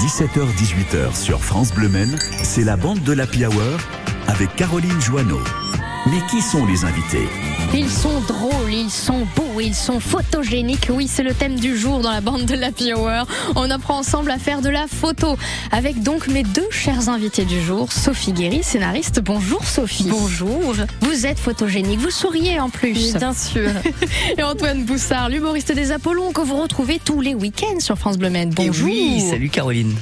17h-18h sur France Bleu Men, c'est la bande de la Hour avec Caroline Joanneau. Mais qui sont les invités Ils sont drôles, ils sont beaux, ils sont photogéniques. Oui, c'est le thème du jour dans la bande de la Hour. On apprend ensemble à faire de la photo avec donc mes deux chers invités du jour, Sophie Guéry, scénariste. Bonjour Sophie. Bonjour. Vous êtes photogénique, vous souriez en plus. Bien sûr. Et Antoine Boussard, l'humoriste des Apollons que vous retrouvez tous les week-ends sur France Bleu Men. Bonjour. oui, salut Caroline.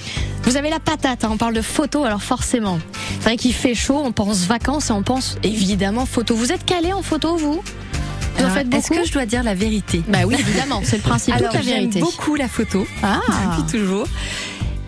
Vous avez la patate, hein, on parle de photo, alors forcément. C'est vrai qu'il fait chaud, on pense vacances et on pense évidemment photo. Vous êtes calé en photo, vous? Vous en faites Est-ce que je dois dire la vérité? Bah oui, évidemment, c'est le principe Alors, de la j'aime vérité. beaucoup la photo, Ah, depuis toujours.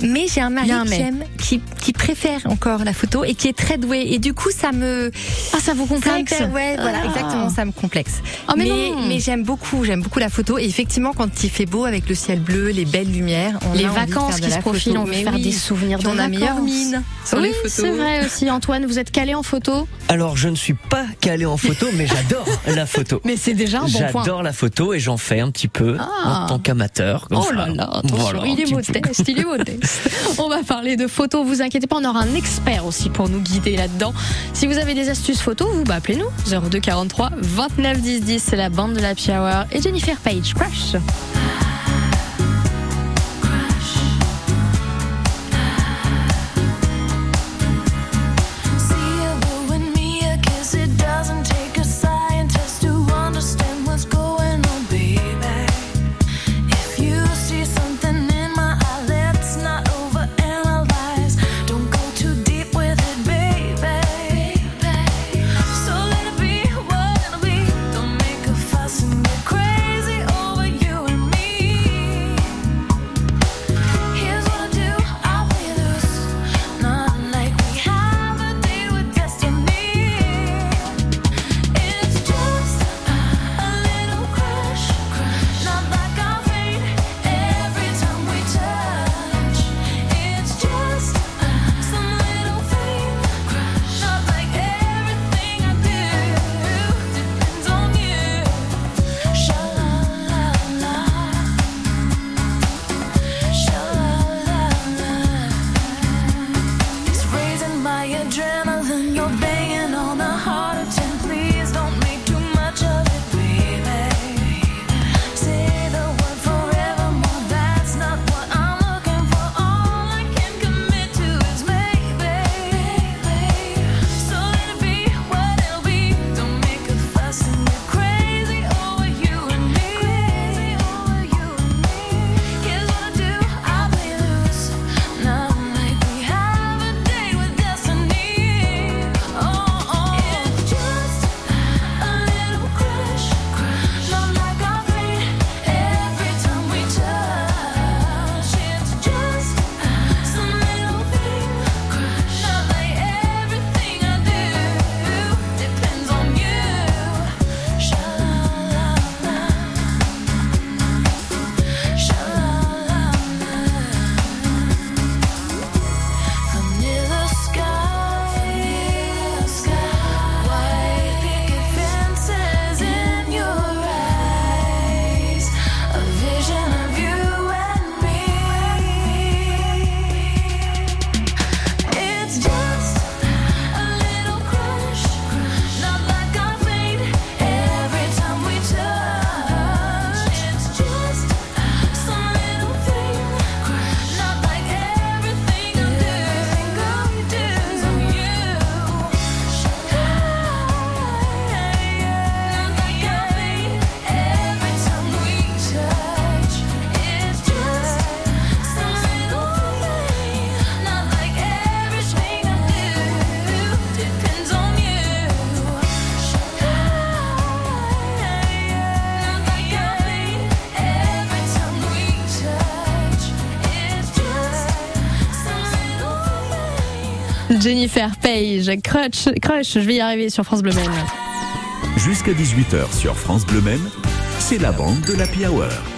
Mais j'ai un mari un qui, aime, qui, qui préfère encore la photo et qui est très doué. Et du coup, ça me ah, ça vous complexe Ça me- ouais, voilà, Ah. exactement, ça me complexe. Oh, mais mais j'aime beaucoup, j'aime beaucoup la photo. Et effectivement, quand il fait beau avec le ciel bleu, les belles lumières, on Les a envie de vacances faire de qui se profilent, on veut faire oui, des souvenirs de on a meilleure vacances. mine sur oui, les photos. c'est vrai aussi. Antoine, vous êtes calé en photo? Alors, je ne suis pas calé en photo, mais j'adore la photo. Mais c'est déjà un bon point. J'adore la photo et j'en fais un petit peu Ah. en tant qu'amateur. Oh là là, attention, Voilà, un il est modeste, il est modeste. On va parler de photos, vous inquiétez pas, on aura un expert aussi pour nous guider là-dedans. Si vous avez des astuces photos, vous bah, appelez-nous 02 43 29 10 10, c'est la bande de la Hour et Jennifer Page Crush. Jennifer Page, Crush, Crush, je vais y arriver sur France Bleu Men. Jusqu'à 18h sur France Bleu Men, c'est la bande de la Hour.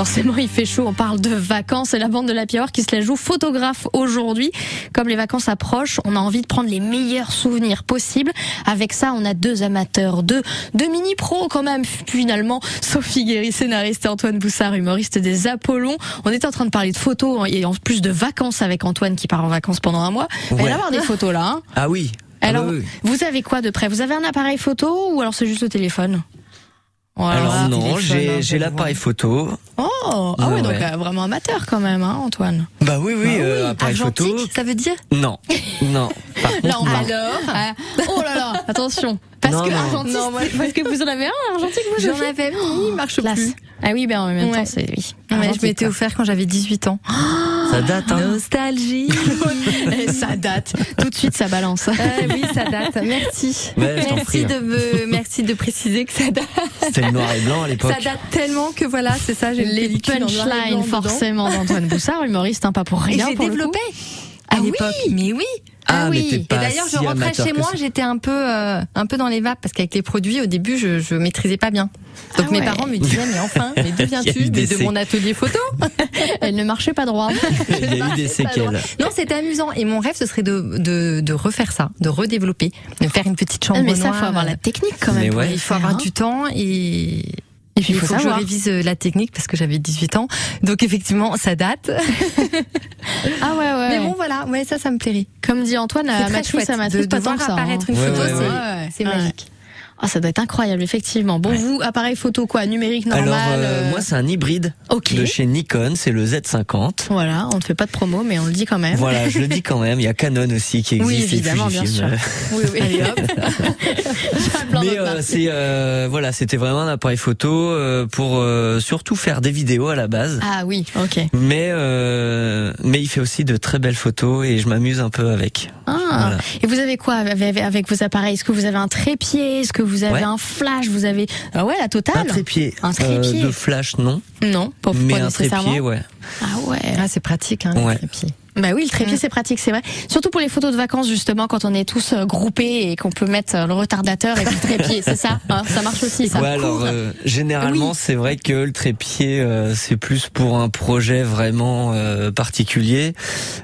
Forcément, il fait chaud. On parle de vacances et la bande de la Hour qui se la joue photographe aujourd'hui. Comme les vacances approchent, on a envie de prendre les meilleurs souvenirs possibles. Avec ça, on a deux amateurs, deux, deux mini pros quand même. Finalement, Sophie Guéry, scénariste, et Antoine Boussard, humoriste des Apollons. On était en train de parler de photos et en plus de vacances avec Antoine qui part en vacances pendant un mois. Il va y avoir des photos là. hein. Ah oui. Ah Alors, oui. vous avez quoi de près? Vous avez un appareil photo ou alors c'est juste le téléphone? Voilà. Alors non, j'ai l'appareil photo. Oh, ah ouais, Ouais, donc euh, vraiment amateur quand même, hein, Antoine. Bah oui, oui, euh, appareil Argentique, photo. ça veut dire Non, non. Par contre, Là, on non. alors. ah, oh là là, attention. Parce Non, que non. argentique, parce que vous en avez un argentique, vous J'en avais, mais il marche Classe. plus. Ah oui, ben en même temps, c'est oui. Ouais, je m'étais offert quand j'avais 18 ans. Ça date, hein. Nostalgie. Et ça date. Tout de suite, ça balance. Euh, oui, ça date. Merci. Ouais, je t'en merci prie. hein. de me, merci de préciser que ça date. C'était le noir et blanc à l'époque. Ça date tellement que voilà, c'est ça. J'ai Les et punchlines, forcément, d'Antoine Boussard, humoriste, hein, pas pour Et rien. j'ai pour le coup. développé à Ah oui l'époque. Mais oui. Ah, Ah oui. Et d'ailleurs, je rentrais chez moi, j'étais un peu, euh, un peu dans les vapes parce qu'avec les produits, au début, je, je maîtrisais pas bien. Donc Ah mes ouais. parents me disaient, mais enfin, mais d'où viens-tu de mon atelier photo? Elle ne marchait pas droit. Il y a eu des séquelles. Non, c'était amusant. Et mon rêve, ce serait de, de, de refaire ça, de redévelopper, de faire une petite chambre Ah, mais ça, faut avoir la technique quand même. Ouais. Il faut avoir hein. du temps et Et puis, il faut, que je savoir. révise euh, la technique parce que j'avais 18 ans. Donc effectivement, ça date. Ah ouais, ouais. Mais bon, voilà, ouais, ça, ça me plairait. Comme dit Antoine, matrice, chouette à matrice, de, de voir ça. apparaître hein. une photo, ouais, c'est ouais. c'est Ouais. magique. Ah, ça doit être incroyable, effectivement. Bon, vous, appareil photo quoi, numérique normal Alors, euh, euh, moi, c'est un hybride Ok. de chez Nikon, c'est le Z50. Voilà, on ne fait pas de promo, mais on le dit quand même. Voilà, je le dis quand même. Il y a Canon aussi qui existe. Oui, évidemment, bien sûr. Oui, oui. Allez, hop. Mais euh, c'est euh, voilà, c'était vraiment un appareil photo euh, pour euh, surtout faire des vidéos à la base. Ah oui, ok. Mais euh, mais il fait aussi de très belles photos et je m'amuse un peu avec. Ah. Voilà. Et vous avez quoi avec, avec vos appareils? Est-ce que vous avez un trépied? Est-ce que vous avez Ouais. un flash Vous avez ah ouais la totale Un trépied, Un trépied. euh, de flash non, Non, pas, mais pas un nécessairement. trépied ouais. Ah ouais. Ah, c'est pratique, hein, Ouais. les trépieds. Bah oui, le trépied Mm. c'est pratique, c'est vrai. Surtout pour les photos de vacances justement, quand on est tous euh, groupés et qu'on peut mettre euh, le retardateur et puis le trépied, c'est ça hein Ça marche aussi, ça. ouais, alors euh, généralement Oui. c'est vrai que le trépied euh, c'est plus pour un projet vraiment euh, particulier.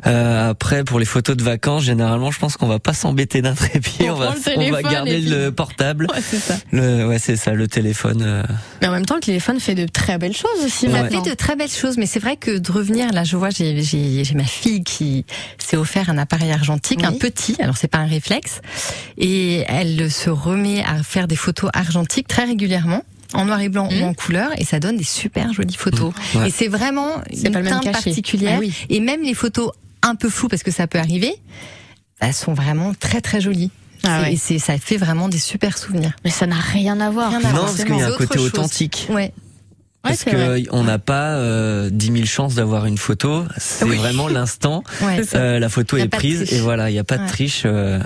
Euh, après pour les photos de vacances, généralement je pense qu'on va pas s'embêter d'un trépied, On on va on va garder puis- le portable. Ouais, c'est ça. Le ouais, c'est ça, le téléphone. Mais en même temps, le téléphone fait de très belles choses aussi. Ça maintenant. fait de très belles choses, mais c'est vrai que de revenir, là, je vois, j'ai j'ai- j'ai ma fille qui s'est offert un appareil argentique, Oui. un petit, alors c'est pas un réflexe, et elle se remet à faire des photos argentiques très régulièrement en noir et blanc Mhm. ou en couleur et ça donne des super jolies photos. Ouais. Et c'est vraiment une pas teinte particulière. Ah oui. Et même les photos un peu floues parce que ça peut arriver, elles sont vraiment très très jolies. Ah ouais. Et ça fait vraiment des super souvenirs. Mais ça n'a rien à voir. Rien Non, parce qu'il y a un autre côté chose. authentique. Ouais. Ouais, Parce c'est vrai. que on n'a pas euh, 10 000 chances d'avoir une photo. C'est Oui. vraiment l'instant. Ouais. Euh, la photo est prise triche. et voilà, il n'y a pas de Ouais. triche. euh,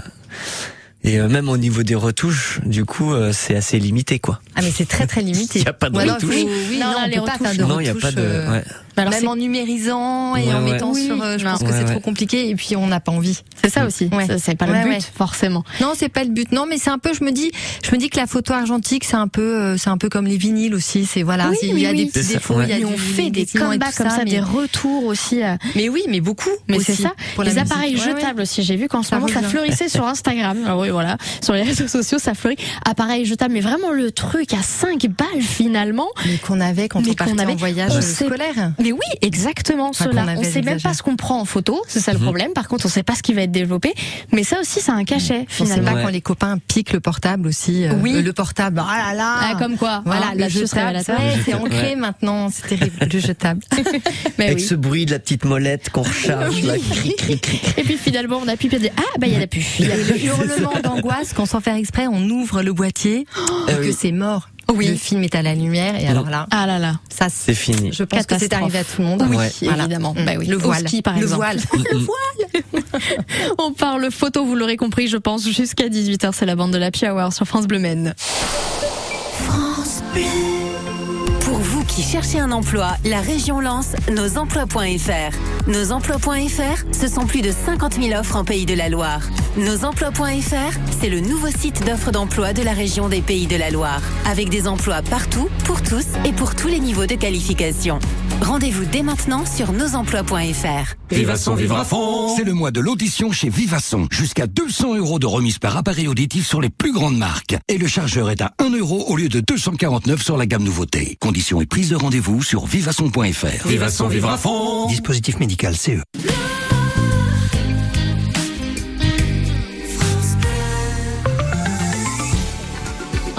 et euh, même au niveau des retouches, du coup, euh, c'est assez limité, quoi. Ah mais c'est très très limité. Il y a pas de Ou alors, retouche. faut- Oui, Non, non, là, on les peut pas retouches, faire de non, il n'y a retouches, pas de. euh, ouais. Alors, même en numérisant et Ouais, en ouais. mettant Oui, sur, euh, je pense que c'est ouais. trop compliqué et puis on n'a pas envie. c'est ça aussi. C'est pas le but, ouais. forcément. Non, c'est pas le but. Non, mais c'est un peu. Je me dis, je me dis que la photo argentique, c'est un peu, euh, c'est un peu comme les vinyles aussi. C'est voilà, il oui, y a oui. des petits défauts, ouais. il y a on fait des comebacks comme ça, des retours aussi. euh, Mais oui, mais beaucoup. Mais c'est ça. les appareils jetables aussi. J'ai vu qu'en ce moment ça fleurissait sur Instagram. Ah oui, voilà. Sur les réseaux sociaux, ça fleurit. Appareils jetables, mais vraiment le truc à 5 balles finalement. Mais qu'on avait quand on partait en voyage scolaire. Mais oui, exactement Enfin, cela. On sait même pas ce qu'on prend en photo, c'est ça le problème. Par contre, on sait pas ce qui va être développé. Mais ça aussi, c'est un cachet On sait finalement. pas Ouais. quand les copains piquent le portable aussi. euh, Oui. euh, Le portable. Oh là là. Ah, comme quoi. Voilà, hein, le c'est jetable, c'est ancré ouais. maintenant, c'est terrible, le jetable. Mais Avec oui. ce bruit de la petite molette qu'on recharge, là, cri, cri, cri. Et puis finalement, on appuie puis on dit ah bah il y a la pu. Il y a le hurlement d'angoisse, quand sans faire exprès, on ouvre le boîtier Ah et que c'est mort. Oui. Le film est à la lumière et alors là, Ah là là. ça C'est fini. Je pense que c'est arrivé à tout le monde. Oui, Ouais. Voilà. évidemment. Bah oui. Le Au voile. ski, par le exemple. voile. On parle photo, vous l'aurez compris, je pense, jusqu'à 18h. C'est la bande de la Hour sur France Bleu Maine. Pour vous qui cherchez un emploi, la région lance nosemplois.fr. Nosemplois.fr, ce sont plus de 50 000 offres en Pays de la Loire. Nosemplois.fr, c'est le nouveau site d'offres d'emploi de la région des Pays de la Loire. Avec des emplois partout, pour tous et pour tous les niveaux de qualification. Rendez-vous dès maintenant sur nosemplois.fr. Vivasson, vivre à fond C'est le mois de l'audition chez Vivasson. Jusqu'à 200 euros de remise par appareil auditif sur les plus grandes marques. Et le chargeur est à 1 euro au lieu de 249 sur la gamme nouveauté. Conditions et prise de rendez-vous sur vivasson.fr. Vivasson, vivre à fond. Dispositif médical CE.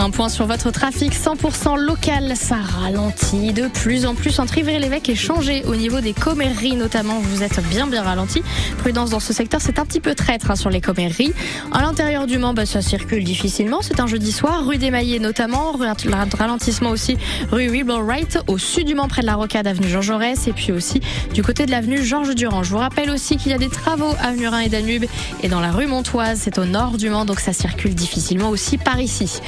Un point sur votre trafic 100% local, ça ralentit de plus en plus entre Ivry-l'Évêque et changé au niveau des comméreries notamment. Vous êtes bien bien ralenti. Prudence dans ce secteur, c'est un petit peu traître hein, sur les comméreries. À l'intérieur du Mans, bah, ça circule difficilement. C'est un jeudi soir, rue des Maillets notamment, ralentissement aussi rue Wright, au sud du Mans près de la Rocade, avenue Jean Jaurès et puis aussi du côté de l'avenue Georges Durand. Je vous rappelle aussi qu'il y a des travaux avenue Rhin et Danube et dans la rue Montoise, c'est au nord du Mans, donc ça circule difficilement aussi par ici.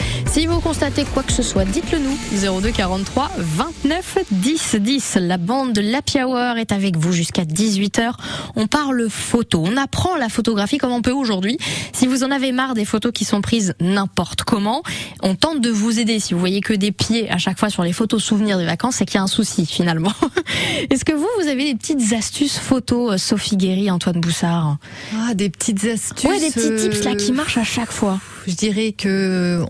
Vous constatez quoi que ce soit, dites-le nous. 02 43 29 10 10. La bande de l'Happy Hour est avec vous jusqu'à 18h. On parle photo. On apprend la photographie comme on peut aujourd'hui. Si vous en avez marre des photos qui sont prises n'importe comment, on tente de vous aider. Si vous voyez que des pieds à chaque fois sur les photos souvenirs des vacances, c'est qu'il y a un souci finalement. Est-ce que vous, vous avez des petites astuces photos, euh, Sophie Guéry, Antoine Boussard Ah, des petites astuces. Ouais, des petits tips là euh, qui marchent à chaque fois. Je dirais que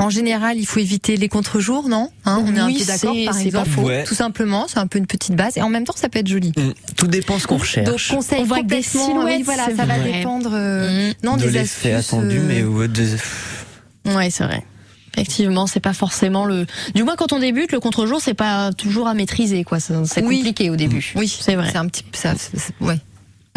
en général, il faut éviter les contre-jours, non Hein, On est un peu d'accord, c'est- par exemple. faux. Ouais. Tout simplement, c'est un peu une petite base. Et en même temps, ça peut être joli. Mm. Tout dépend ce qu'on Donc, recherche. conseil On voit que des complètement, silhouettes, oui, voilà, ça va vrai. dépendre. euh, Mm. Non, de des astuces. attendu, euh, mais ouais, c'est vrai. Effectivement, c'est pas forcément le. Du moins, quand on débute, le contre-jour, c'est pas toujours à maîtriser, quoi. C'est Oui. compliqué au début. Oui, c'est vrai. C'est un petit, ça, ouais.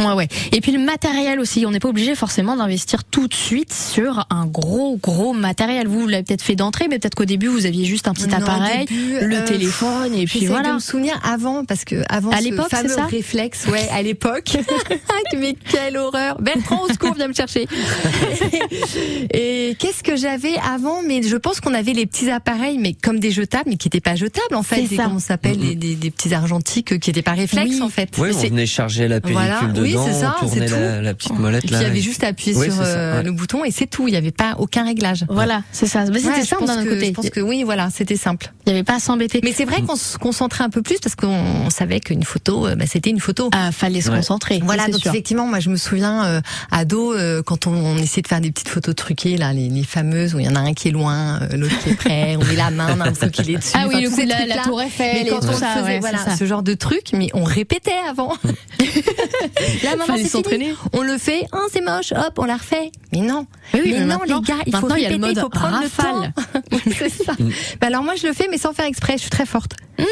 Ouais, ouais. Et puis le matériel aussi. On n'est pas obligé forcément d'investir tout de suite sur un gros, gros matériel. Vous, vous l'avez peut-être fait d'entrée, mais peut-être qu'au début, vous aviez juste un petit Non, appareil, début, le euh, téléphone, et puis J'essaye de voilà. me souvenir avant, parce que avant À ce l'époque, c'est fameux ça réflexe, ouais, à l'époque. Mais quelle horreur Bertrand, au secours, viens me chercher. Et qu'est-ce que j'avais avant? Mais je pense qu'on avait les petits appareils, mais comme des jetables, mais qui n'étaient pas jetables en fait. C'est ça. Comment s'appelle des, des- des petits argentiques qui n'étaient pas réflexes Oui. en fait. Mais on venait charger la pellicule Voilà, oui, c'est ça, on tournait c'est la, la petite molette Et puis là. il y avait juste à appuyer Oui, sur ça, euh, ouais. le bouton et c'est tout. Il n'y avait pas aucun réglage. Voilà, c'est ça. Mais c'était Ouais, simple d'un côté. Je pense que oui, voilà, c'était simple. Il n'y avait pas à s'embêter. Mais c'est vrai qu'on se concentrait un peu plus parce qu'on savait qu'une photo, euh, bah, c'était une photo. Ah, fallait se Ouais. concentrer. Voilà, donc sûr. effectivement, moi je me souviens euh, ado euh, quand on, on essayait de faire des petites photos truquées là, les, les fameuses où il y en a un qui est loin, euh, l'autre qui est près, on met la main, on a l'impression qu'il est dessus. Ah oui, le coup de la, tour Eiffel et quand tout on ça, voilà ce genre de truc, mais on répétait avant. là maintenant c'est s'entraîner. On le fait, oh c'est moche, hop, on la refait. Mais non, Mais oui, mais, mais non les gars, il faut répéter, le mode il faut prendre rafale. le temps. C'est ça. Bah alors moi je le fais mais sans faire exprès, je suis très forte. Mm.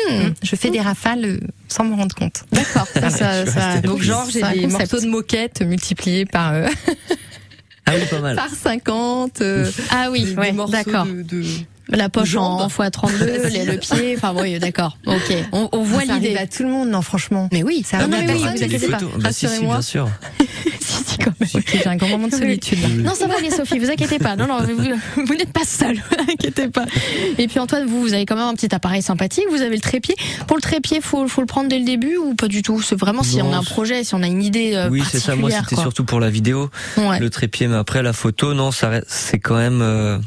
Je fais des rafales euh, sans me rendre compte. D'accord. Ça, ça, ça- Donc genre j'ai des morceaux de moquette multipliés par euh, Ah oui, pas mal. par 50. euh, Ah oui, des- des ouais, morceaux d'accord. de- de- La poche Jambes. en x32, les- le pied, enfin oui, d'accord. Ok, on, on voit ça arrive l'idée. à tout le monde, non franchement. Mais oui, Ça arrive non, à personne, oui, vous inquiétez pas. Bah, si, si, Rassurez-moi. bien sûr. Si, si, quand même. Ok, j'ai un grand moment de solitude là. Non, ça va aller, Sophie, vous inquiétez pas. Non, non, vous, vous n'êtes pas seule, vous inquiétez pas. Et puis Antoine, vous, vous avez quand même un petit appareil sympathique, vous avez le trépied. Pour le trépied, faut, faut le prendre dès le début ou pas du tout? C'est vraiment si Non, on a un projet, si on a une idée euh, Oui, c'est ça. Moi, particulière, c'était surtout pour la vidéo, Ouais. le trépied, mais après la photo, non, ça reste- c'est quand même euh,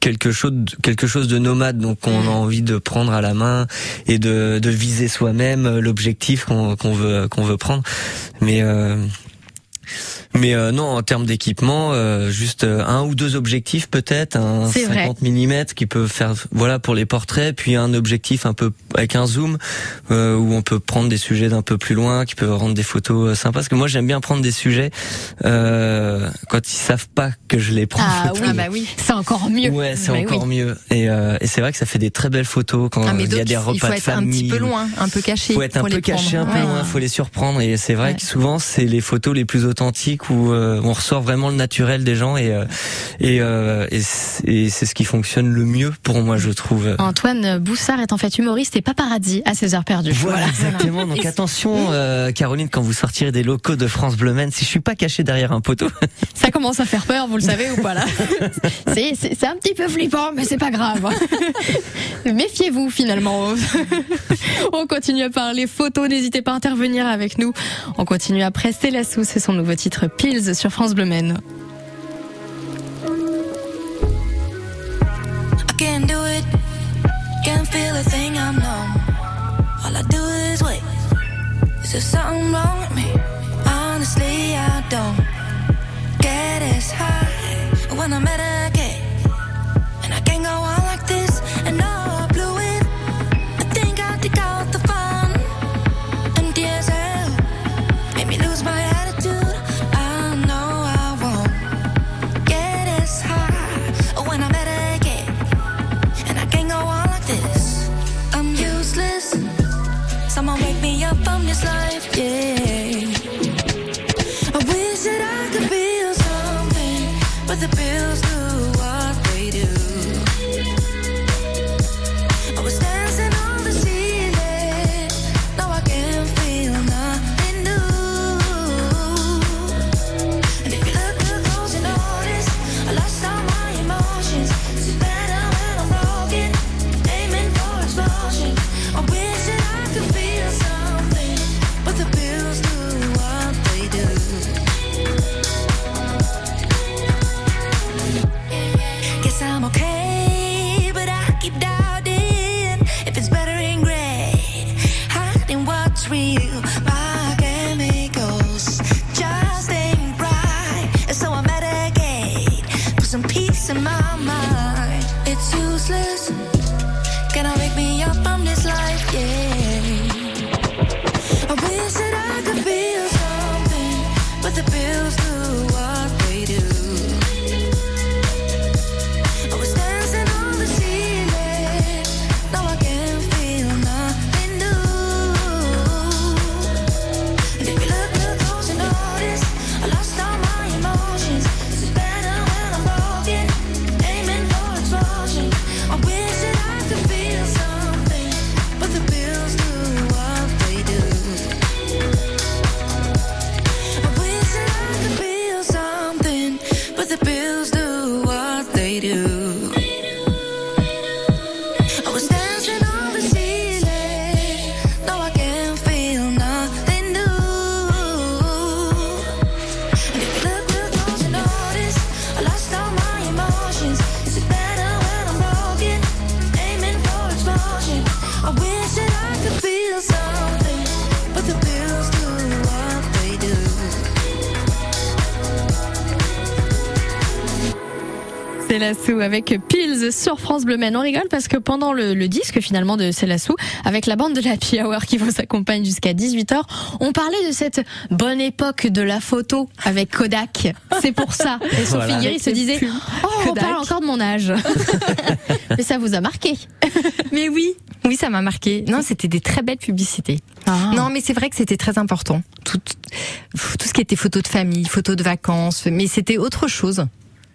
quelque chose, quelque chose de nomade. Donc, on a envie de prendre à la main et de, de viser soi-même euh, l'objectif qu'on qu'on veut qu'on veut prendre. Mais euh, mais euh, non, en termes d'équipement, euh, juste euh, un ou deux objectifs peut-être, un C'est vrai. 50 mm qui peut faire voilà pour les portraits, puis un objectif un peu avec un zoom euh, où on peut prendre des sujets d'un peu plus loin, qui peut rendre des photos euh, sympas. Parce que moi j'aime bien prendre des sujets euh, quand ils savent pas que je les prends. en Ah oui, bah oui, c'est encore mieux. Ouais, c'est Mais encore oui. mieux. Et, euh, et c'est vrai que ça fait des très belles photos quand Ah, il y a des il repas faut de être un petit peu loin, un peu caché. faut être un peu prendre. caché, un peu Ouais. loin, faut les surprendre. Et c'est vrai Ouais. que souvent c'est les photos les plus authentiques où euh, on ressort vraiment le naturel des gens et euh, et, euh, et c'est ce qui fonctionne le mieux pour moi, je trouve. Antoine Boussard est en fait humoriste et paparazzi à ses heures perdues. Voilà, exactement. Donc attention, Caroline, quand vous sortirez des locaux de France Bleu si je suis pas caché derrière un poteau, Ça commence à faire peur, vous le savez ou pas là C'est un petit peu flippant, mais c'est pas grave. Méfiez-vous finalement. On continue à parler photos, n'hésitez pas à intervenir avec nous. On continue après Sous, c'est son nouveau titre Pills sur France Bleu Maine. I can't do it. Avec Pills sur France Bleu Men. On rigole parce que pendant le, le disque finalement de Célassou, avec la bande de la Happy Hour qui vous accompagne jusqu'à 18h, on parlait de cette bonne époque de la photo avec Kodak. C'est pour ça. Et Sophie Voilà. Guéry se disait, oh, on Kodak. parle encore de mon âge. Mais ça vous a marqué. Mais oui, oui, ça m'a marqué. Non, c'était des très belles publicités. Non, mais c'est vrai que c'était très important. Tout, tout ce qui était photos de famille, photos de vacances, mais c'était autre chose.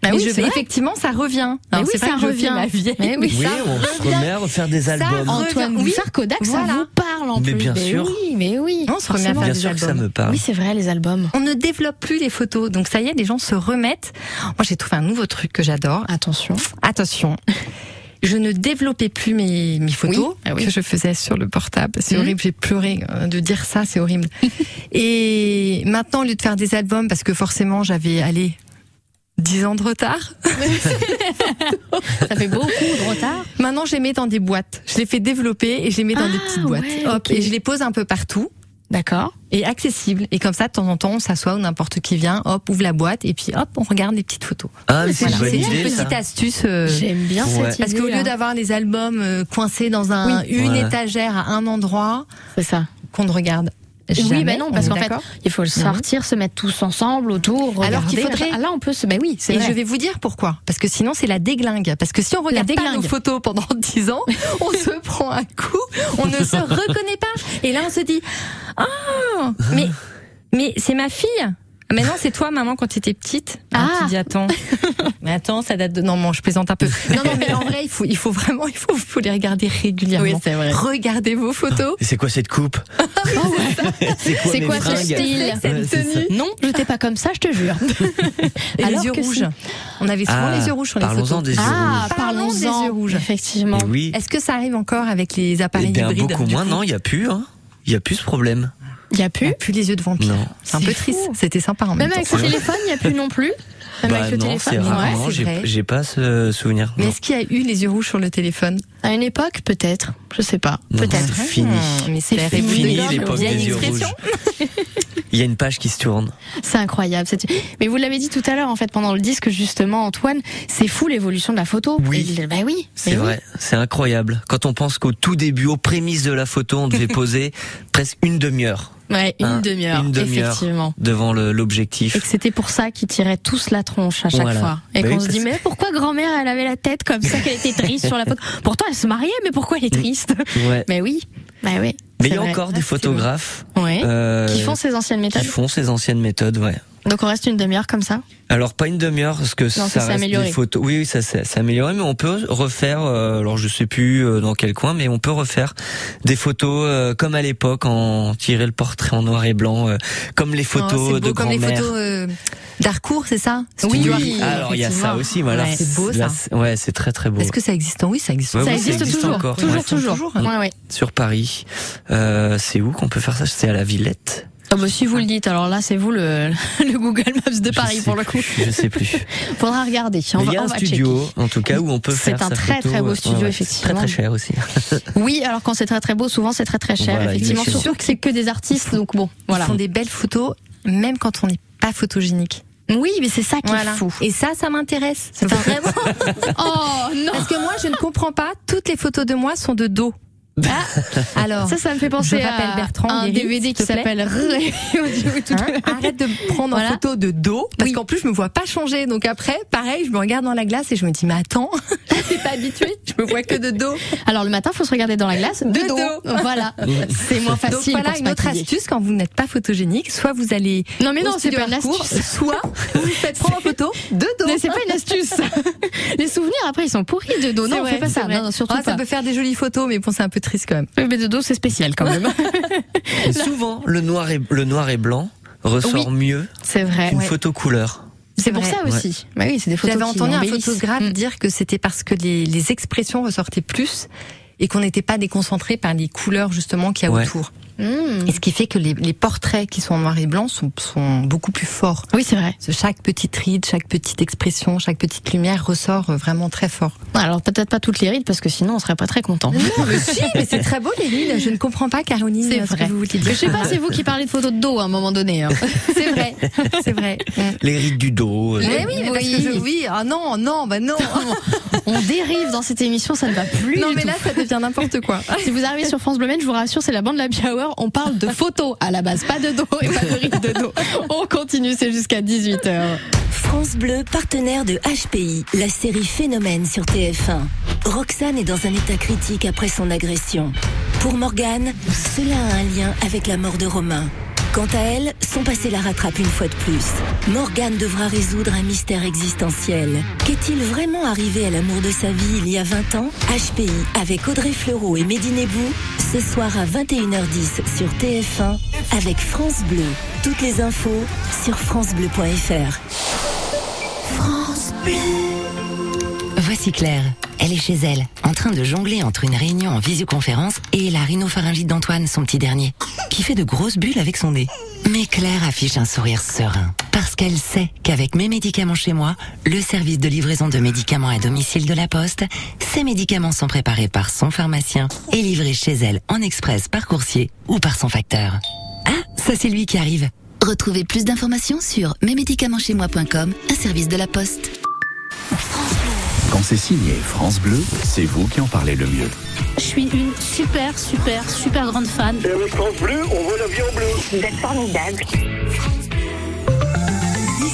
Mais oui, je vais- effectivement, ça revient. Mais Alors, oui, ça revient. ma vieille, Mais oui, Oui, ça on se remet à refaire des albums. Antoine Oui. Bouffard, Kodak, ça Voilà. vous parle en Mais plus. bien sûr. Oui, mais oui. On se remet à faire Bien des sûr que ça albums. me parle. Oui, c'est vrai, les albums. On ne développe plus les photos, donc ça y est, les gens se remettent. Moi, j'ai trouvé un nouveau truc que j'adore. Attention. Attention. Je ne développais plus mes, mes photos Oui, ah oui. que je faisais sur le portable. C'est Mhm. horrible, j'ai pleuré euh, de dire ça, c'est horrible. Et maintenant, au lieu de faire des albums, parce que forcément, j'avais, allé 10 ans de retard. Ça fait beaucoup de retard. Maintenant, je les mets dans des boîtes. Je les fais développer et je les mets dans des Ah, petites boîtes. ouais, Hop. Et je les pose un peu partout D'accord. et accessible. Et comme ça, de temps en temps, on s'assoit ou n'importe qui vient, hop, ouvre la boîte et puis hop, on regarde les petites photos. Ah, mais c'est Voilà, une bonne c'est une idée. ça. petite astuce. euh, J'aime bien Ouais. cette idée. Parce qu'au lieu d'avoir les albums euh, coincés dans un, une Ouais. étagère à un endroit, C'est ça. qu'on ne regarde Oui, mais non, on parce qu'en fait, il faut le sortir, se mettre tous ensemble autour. Alors qu'il faudrait- Ah, Là, on peut se. Ben oui, c'est Et vrai. je vais vous dire pourquoi. Parce que sinon, c'est la déglingue. Parce que si on regarde pas nos photos pendant 10 ans, on se prend un coup, on ne se reconnaît pas. Et là, on se dit, ah, mais, mais c'est ma fille. Ah, Mais non, c'est toi, maman, quand tu étais petite. Ah. Ah. Tu dis, attends. Mais attends, ça date de, non, bon, je plaisante un peu. Non, non, mais en vrai, il faut, il faut vraiment, il faut, faut les regarder régulièrement. Oui, c'est vrai. Regardez vos photos. Et c'est quoi cette coupe C'est quoi, C'est quoi ce style Ouais, c'est ça. Non, j'étais pas comme ça, je te jure. Et Alors les yeux rouges. si. On avait souvent Ah, les yeux rouges sur les parlons-en photos. des yeux Ah, rouges. Parlons des parlons-en. yeux rouges. Effectivement. Oui. Est-ce que ça arrive encore avec les appareils Eh bien, hybrides beaucoup moins. Non, il y a plus. Hein. Il y a plus ce problème. Il y a y plus. a plus les yeux de vampire. Non. C'est un peu fou. triste. C'était sympa en même Même temps. avec ce téléphone, il n'y a plus non plus. Même Bah avec le non, téléphone. c'est Ouais, J'ai vrai. j'ai pas ce souvenir. Mais non. est-ce qu'il y a eu les yeux rouges sur le téléphone? À une époque, peut-être. Je sais pas. Non, Peut-être. c'est fini. Hmm, mais c'est fini, l'époque des yeux expression? Il y a une page qui se tourne. C'est incroyable. Mais vous l'avez dit tout à l'heure, en fait, pendant le disque, justement, Antoine, c'est fou l'évolution de la photo. Oui. Et- bah oui. C'est Mais oui. vrai, c'est incroyable. Quand on pense qu'au tout début, aux prémices de la photo, on devait poser presque une demi-heure Ouais, une Hein, demi-heure. une demi-heure. Effectivement. devant l'objectif. Et que c'était pour ça qu'ils tiraient tous la tronche à chaque Voilà. fois. Et Bah qu'on oui, se dit, mais pourquoi grand-mère, elle avait la tête comme ça, qu'elle était triste sur la photo? Pourtant, elle se mariait, mais pourquoi elle est triste? Ouais. Mais oui. Bah oui. Mais il y a encore des photographes Ouais. euh, Qui font ces anciennes qui méthodes. font ces anciennes méthodes, ouais. Donc on reste une demi-heure comme ça. Alors pas une demi-heure parce que Non, ça, ça reste des photos. Oui, oui, ça s'est amélioré, mais on peut refaire. euh, alors je sais plus euh, dans quel coin, mais on peut refaire des photos euh, comme à l'époque, en tirer le portrait en noir et blanc, euh, comme les Oh, photos beau, de comme les grand-mère. photos euh, d'Harcourt, c'est ça Oui, oui. Alors il y a ça aussi, voilà. Ouais, c'est beau Là, ça. c'est- ouais, c'est très très beau. Est-ce que ça existe Oui, ça existe. Ouais, ça oui, existe, existe toujours. encore, toujours, ouais. toujours. Toujours, Ouais, ouais. Sur Paris, euh, c'est où qu'on peut faire ça? C'est à la Villette? Ah bah, si vous le dites, alors là c'est vous le, le Google Maps de Je Paris pour le coup. plus, Je sais plus. Faudra regarder. On Mais va, il y a un studio, checker. en tout cas, où on peut C'est faire un sa très, photo. très beau Ouais, studio, ouais, effectivement. C'est très très cher aussi. Oui, alors quand c'est très très beau, souvent c'est très très cher. Voilà, effectivement, exactement. surtout que c'est que des artistes, donc bon, voilà. Ils font des belles photos, même quand on n'est pas photogénique. Oui, mais c'est ça qui Voilà. est fou. Et ça, ça m'intéresse. C'est vraiment. Oh non Parce que moi, je ne comprends pas. Toutes les photos de moi sont de dos. Ah, alors. Ça, ça me fait penser Je à Bertrand un Guéry, DVD qui s'appelle Hein. Arrête de prendre Voilà. en photo de dos, parce Oui. qu'en plus je me vois pas changer. Donc après, pareil, je me regarde dans la glace et je me dis mais attends, je suis pas habituée, je me vois que de dos. Alors le matin, faut se regarder dans la glace de, De dos. dos. Voilà, c'est moins Donc facile. voilà pour se une autre astuce quand vous n'êtes pas photogénique, soit vous allez Non mais non, c'est pas une astuce. soit vous faites prendre en photo de dos. Mais c'est pas une astuce. Les souvenirs après ils sont pourris de dos. Non, on vrai, fait pas ça. Non, surtout Ah, ça pas. peut faire des jolies photos, mais bon, c'est un peu triste quand même. Mais de dos c'est spécial quand même. Souvent, le noir et le noir et blanc ressort mieux c'est vrai. qu'une Ouais. photo couleur. C'est pour vrai. ça aussi. Bah oui, c'est des photos J'avais entendu un photographe Mm. dire que c'était parce que les, les expressions ressortaient plus et qu'on n'était pas déconcentré par les couleurs justement qu'il y a Ouais. autour. Mm. Et ce qui fait que les, les portraits qui sont en noir et blanc sont, sont beaucoup plus forts. Oui, c'est vrai. Chaque petite ride, chaque petite expression, chaque petite lumière ressort euh, vraiment très fort. Alors peut-être pas toutes les rides parce que sinon on serait pas très content. Non, mais si, mais c'est très beau les rides. Je ne comprends pas, Caroline, C'est ce vrai. que vous dire. je sais pas, c'est vous qui parlez de photos de dos à un moment donné. hein. C'est vrai, c'est vrai. Les rides du dos. euh, Mais oui, mais parce oui. que je, oui, ah non, non, bah non. On dérive dans cette émission, ça ne va plus. non, du mais tout. là, ça devient n'importe quoi. Si vous arrivez sur France Bleu je vous rassure, c'est la bande de la Happy On parle de photos à la base, pas de dos et pas de rides de dos. On continue, c'est jusqu'à 18h. France Bleu, partenaire de HPI, la série Phénomène sur TF1. Roxane est dans un état critique après son agression. Pour Morgane, cela a un lien avec la mort de Romain. Quant à elle, son passé la rattrape une fois de plus. Morgane devra résoudre un mystère existentiel. Qu'est-il vraiment arrivé à l'amour de sa vie il y a 20 ans? HPI avec Audrey Fleurot et Mehdi Nebou, ce soir à 21h10 sur TF1 avec France Bleu. Toutes les infos sur francebleu.fr. France Bleu. Voici Claire. Elle est chez elle, en train de jongler entre une réunion en visioconférence et la rhinopharyngite d'Antoine, son petit dernier, qui fait de grosses bulles avec son nez. Mais Claire affiche un sourire serein, parce qu'elle sait qu'avec mes médicaments chez moi, le service de livraison de médicaments à domicile de la Poste, ces médicaments sont préparés par son pharmacien et livrés chez elle en express par coursier ou par son facteur. Ah, ça c'est lui qui arrive. Retrouvez plus d'informations sur mesmédicamentschezmoi.com, un service de la Poste. Quand c'est signé France Bleu, c'est vous qui en parlez le mieux. Je suis une super, super, super grande fan. Et avec France Bleu, on voit la vie en bleu. Vous êtes formidable.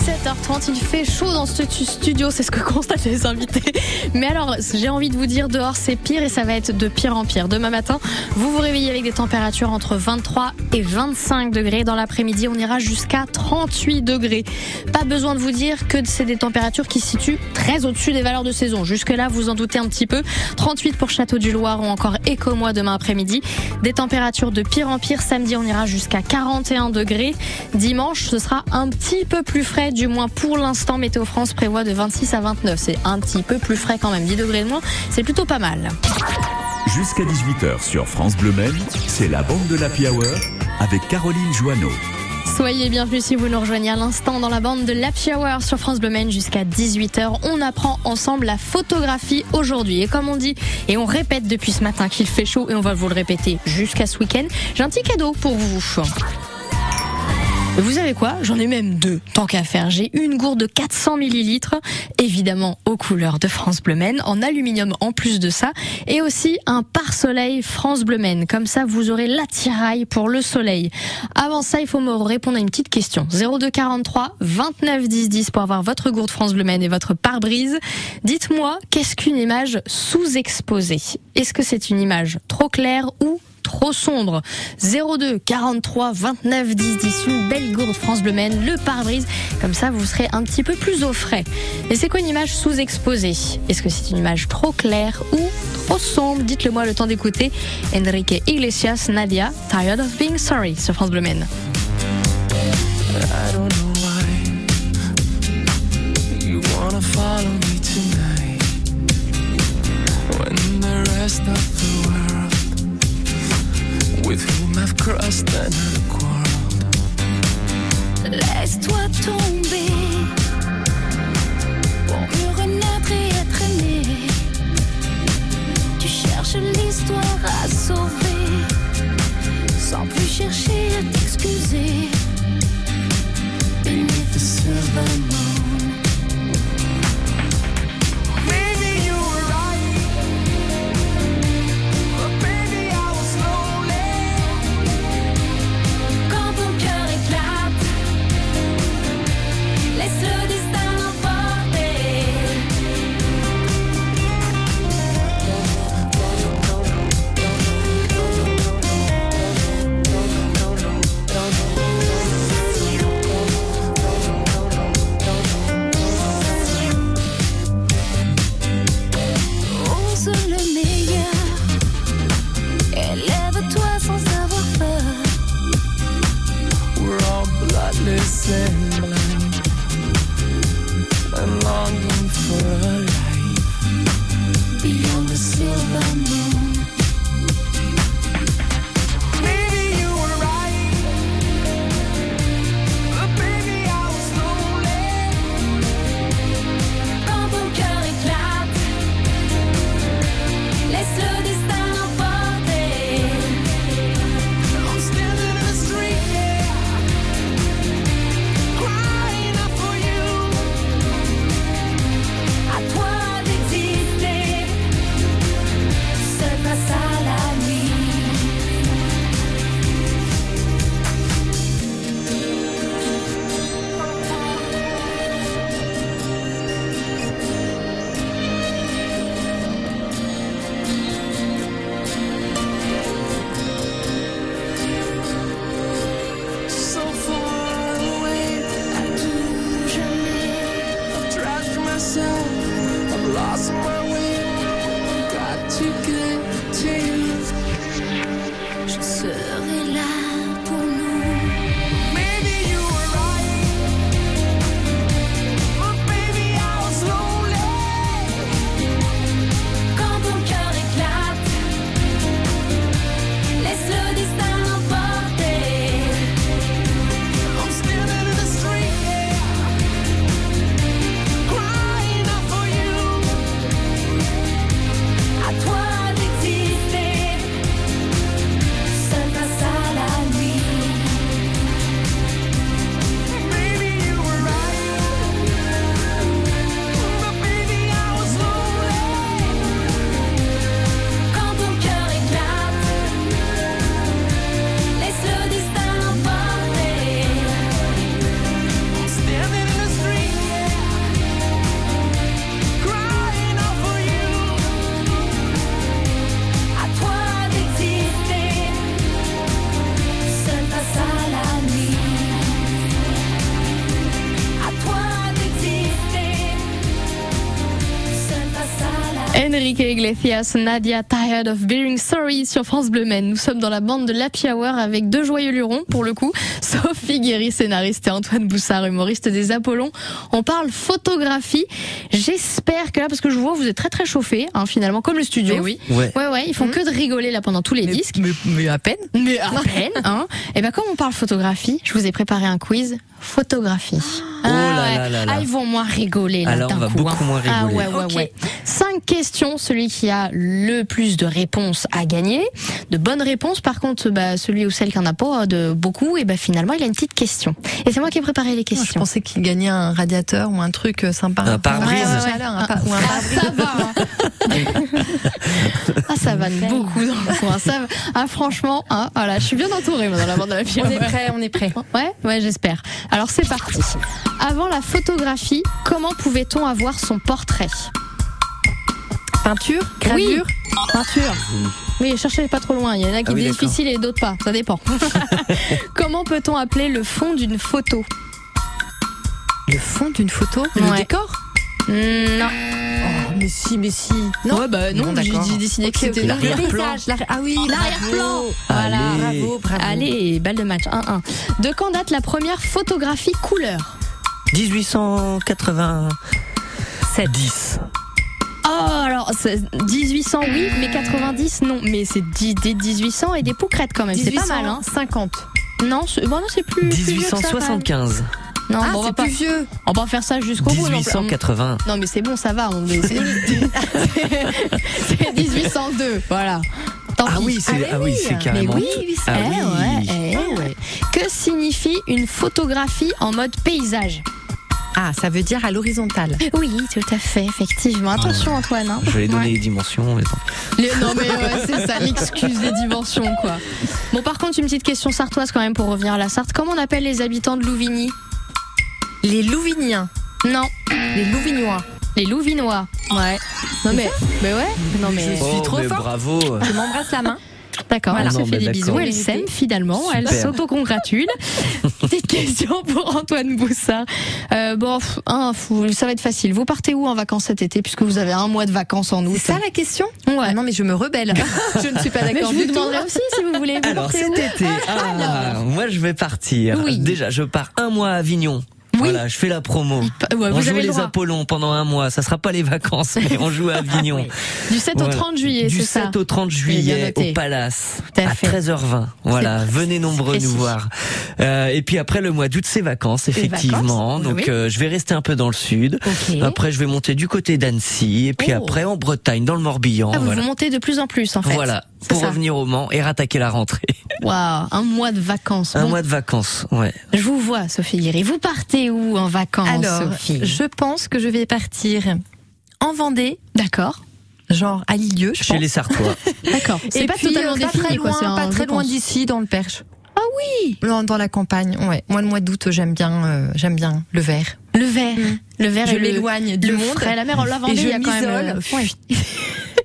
17h30, il fait chaud dans ce stu- studio, c'est ce que constatent les invités. Mais alors, j'ai envie de vous dire, dehors c'est pire et ça va être de pire en pire. Demain matin, vous vous réveillez avec des températures entre 23 et 25 degrés. Dans l'après-midi, on ira jusqu'à 38 degrés. Pas besoin de vous dire que c'est des températures qui se situent très au-dessus des valeurs de saison. Jusque-là, vous en doutez un petit peu. 38 pour Château du Loir ou encore Écomois demain après-midi. Des températures de pire en pire. Samedi, on ira jusqu'à 41 degrés. Dimanche, ce sera un petit peu plus frais, du moins pour l'instant. Météo France prévoit de 26 à 29. C'est un petit peu plus frais quand même. 10 degrés de moins, c'est plutôt pas mal. Jusqu'à 18h sur France Bleu Maine, c'est la bande de l'Happy Hour avec Caroline Joanneau. Soyez bienvenus si vous nous rejoignez à l'instant dans la bande de l'Happy Hour sur France Bleu Maine jusqu'à 18h. On apprend ensemble la photographie aujourd'hui. Et comme on dit, et on répète depuis ce matin qu'il fait chaud et on va vous le répéter jusqu'à ce week-end, j'ai un petit cadeau pour vous. Vous savez quoi J'en ai même deux, tant qu'à faire. J'ai une gourde de 400 millilitres, évidemment aux couleurs de France Bleu Maine, en aluminium en plus de ça, et aussi un pare-soleil France Bleu Maine. Comme ça, vous aurez l'attirail pour le soleil. Avant ça, il faut me répondre à une petite question. 02 43 29 10 10 pour avoir votre gourde France Bleu Maine et votre pare-brise. Dites-moi, qu'est-ce qu'une image sous-exposée? Est-ce que c'est une image trop claire ou trop sombre. 02 43 29 10 10, une belle gourde France Bleu le pare-brise. Comme ça, vous serez un petit peu plus au frais. Et c'est quoi une image sous-exposée? Est-ce que c'est une image trop claire ou trop sombre? Dites-le moi le temps d'écouter. Enrique Iglesias, Nadia, Tired of Being Sorry sur France Bleu Maine. You follow me tonight when the rest of with whom I've crossed. Laisse-toi tomber pour renaître et être aimé. Tu cherches l'histoire à sauver sans plus chercher à t'excuser. Iglesias, Nadia Tired of Being Sorry sur France Bleu Maine. Nous sommes dans la bande de l'Happy Hour avec deux joyeux lurons, pour le coup. Sophie Guéry, scénariste, et Antoine Boussard, humoriste des Apollons. On parle photographie. J'espère que là, parce que je vois, vous êtes très très chauffé, hein, finalement, comme le studio. Mais oui. Ouais. Ouais, ouais, ils font que de rigoler là pendant tous les disques. Mais, mais à peine. Mais à peine, hein. Et ben, comme on parle photographie, je vous ai préparé un quiz photographie. Oh là là là là. Ah, ils vont moins rigoler là Alors, on va coup, beaucoup hein. moins Ah rigoler. ouais, ouais, Ok. ouais. Cinq questions, celui qui a le plus de réponses a gagné. De bonnes réponses, par contre, bah, celui ou celle qui en a pas de beaucoup, et ben finalement, il a une petite question. Et c'est moi qui ai préparé les Je questions. pensais qu'il gagnait un radiateur ou un truc euh, sympa. Un pare-brise. Ouais, ouais, Ouais, ouais, ouais. un pa- ou un Ah, ça va. hein. ah, ça va beaucoup dans le coin. Ça va. Ah, franchement, hein, voilà, je suis bien entourée dans la bande de la On pyramide. est prêt, on est prêt. Ouais, ouais, j'espère. Alors c'est parti. Avant la photographie, comment pouvait-on avoir son portrait? Peinture, gravure? Peinture. Oui, cherchez pas trop loin. Il y en a qui Ah oui, disent difficile et d'autres pas. Ça dépend. comment peut-on appeler le fond d'une photo? Le fond d'une photo, le Ouais. décor? Hmm, Non. Oh, mais si, mais si. Non. Ouais, bah non, j'ai décidé que c'était Le l'arrière-plan. Ah oui, L'arrière-plan. bravo. Voilà. Allez. Bravo, bravo. Allez, balle de match 1-1. De quand date la première photographie couleur? 1887. 10. Oh, alors, c'est 1800, oui, mais 90, non. Mais c'est des 1800 et des poucrettes quand même. C'est pas mal, hein. 50. Non, c'est bon, non, c'est plus. plus vieux que ça, quand même. 1875. Non, Ah, bon, on va c'est pas, plus vieux. on va pas faire ça jusqu'au bout. non plus. 1880. Non, mais c'est bon, ça va. on C'est c'est 1802, voilà. Tant Ah pis. oui, c'est ah oui, c'est Mais carrément. oui, Ah eh oui. ouais, eh ouais. Que signifie une photographie en mode paysage? Ah, ça veut dire à l'horizontale. Oui, tout à fait, effectivement. Attention, Antoine. hein. Je vais donner Ouais. les dimensions. mais bon. Les- non mais ouais, c'est ça, l'excuse des dimensions quoi. Bon par contre une petite question sartoise quand même pour revenir à la Sarthe. Comment on appelle les habitants de Louvigny? Les Louviniens. Non, Les Louvignois. les Louvinois. Ouais. Non mais, mais ouais. Non mais. Je suis Oh, trop mais fort. bravo. Je m'embrasse la main. D'accord, Voilà. elle se fait des bisous, elle s'aime finalement, elle s'auto-congratule. Question pour Antoine Boussard. Euh, bon, pff, hein, fou- ça va être facile. Vous partez où en vacances cet été puisque vous avez un mois de vacances en août C'est ça la question Ouais. Ah non, mais je me rebelle. je ne suis pas Mais d'accord je vous demanderai aussi si vous voulez. Vous Alors cet où été, ah, moi je vais partir. Oui. Déjà, je pars un mois à Avignon. Oui. Voilà, je fais la promo. Ouais, on vous joue le les. Apollons pendant un mois. Ça sera pas les vacances, mais on joue à Avignon. Du 7 au Voilà. 30 juillet, Du c'est ça 7 au 30 bien juillet au Palace à à fait. 13h20. Voilà, venez nombreux nous voir. Euh, et puis après le mois d'août, c'est vacances effectivement. vacances, Donc oui. euh, je vais rester un peu dans le sud. Ok. Après je vais monter du côté d'Annecy et puis Oh. après en Bretagne, dans le Morbihan. Ah, vous voilà. vous montez de plus en plus en fait. Voilà, pour ça. revenir au Mans et rattaquer la rentrée. Waouh, un mois de vacances. Un Bon, mois de vacances, ouais. Je vous vois, Sophie Guéry. Vous partez où en vacances, Alors, Sophie? je pense que je vais partir en Vendée, D'accord. genre à Lilieu, je Chez pense. les Sartois. D'accord. C'est Et pas puis, totalement euh, pas défini, très quoi. loin, c'est un- pas très loin d'ici, dans le Perche. Ah oui Dans, dans la campagne, ouais. Moi, le mois d'août, j'aime bien, euh, j'aime bien le vert. Le verre. Le verre Je m'éloigne du le monde. frais. La mer en la Vendée, et je il y a quand même. euh, ouais.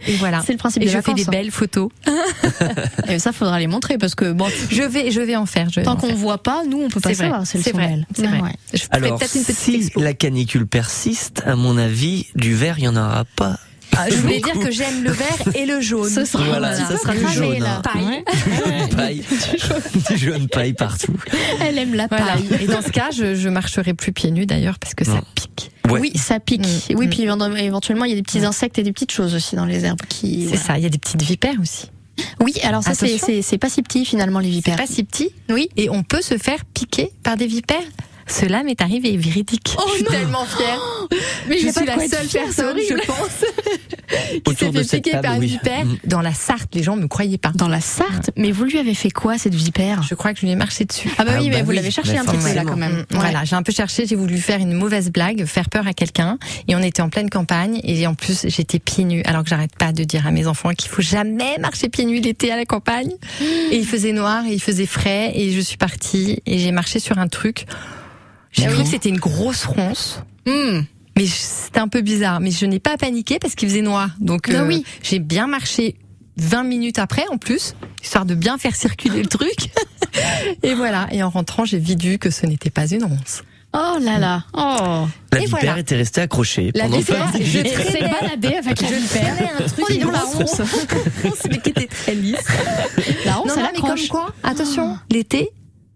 Et voilà. C'est le principe Et des je fais des belles photos. Et ça, faudra les montrer parce que bon, Je vais, je vais en faire. Je vais tant qu'on voit pas, nous, on peut pas savoir. C'est vrai, c'est vrai. Ouais. Je ferai Alors, peut-être une petite si expo. la canicule persiste, à mon avis, du vert, il y en aura pas. Ah, je voulais dire que j'aime le vert et le jaune. Ce sera, Voilà, voilà. ça sera du Cramé, jaune, là. hein. Ouais. Paille. du jaune paille partout. Elle aime la Voilà. paille. Et dans ce cas, je, je marcherai plus pieds nus d'ailleurs parce que ça pique. Ouais. Oui, ça pique. Mm. Oui, Mm. puis éventuellement, il y a des petits insectes et des petites choses aussi dans les herbes qui. C'est voilà. ça. Il y a des petites vipères aussi. Oui, alors ça, c'est- pas si petit finalement, les C'est vipères. pas si petit. Oui. Et on peut se faire piquer par des vipères. Cela m'est arrivé, véridique. Oh je suis non. tellement fière. Mais je suis la seule personne, je pense, qui s'est fait piquer table, par une oui. vipère. Mm. Dans la Sarthe, les gens me croyaient pas. Dans la Sarthe, mais vous lui avez fait quoi cette vipère? Je crois que je lui ai marché dessus. Ah bah Ah oui, bah mais vous oui, l'avez cherché mais un petit peu là quand même. Mm, Voilà, j'ai un peu cherché, j'ai voulu faire une mauvaise blague, faire peur à quelqu'un, et on était en pleine campagne, et en plus j'étais pieds nus, alors que j'arrête pas de dire à mes enfants qu'il faut jamais marcher pieds nus l'été à la campagne. Et il faisait noir, et il faisait frais, et je suis partie, et j'ai marché sur un truc. J'ai Ah cru oui. que c'était une grosse ronce. Hmm. Mais c'était un peu bizarre, mais je n'ai pas paniqué parce qu'il faisait noir. Donc Ah euh, oui. j'ai bien marché 20 minutes après en plus, histoire de bien faire circuler le truc. et voilà, et en rentrant, j'ai vite vu que ce n'était pas une ronce. Oh là là. Oh. La Et vipère voilà. était restée accrochée La pendant vipère, je baladé avec la vipère. un truc, Oh, la ronce. ronce, mais qui était très lisse. La ronce, Non, elle non, mais comme quoi, attention, l'été,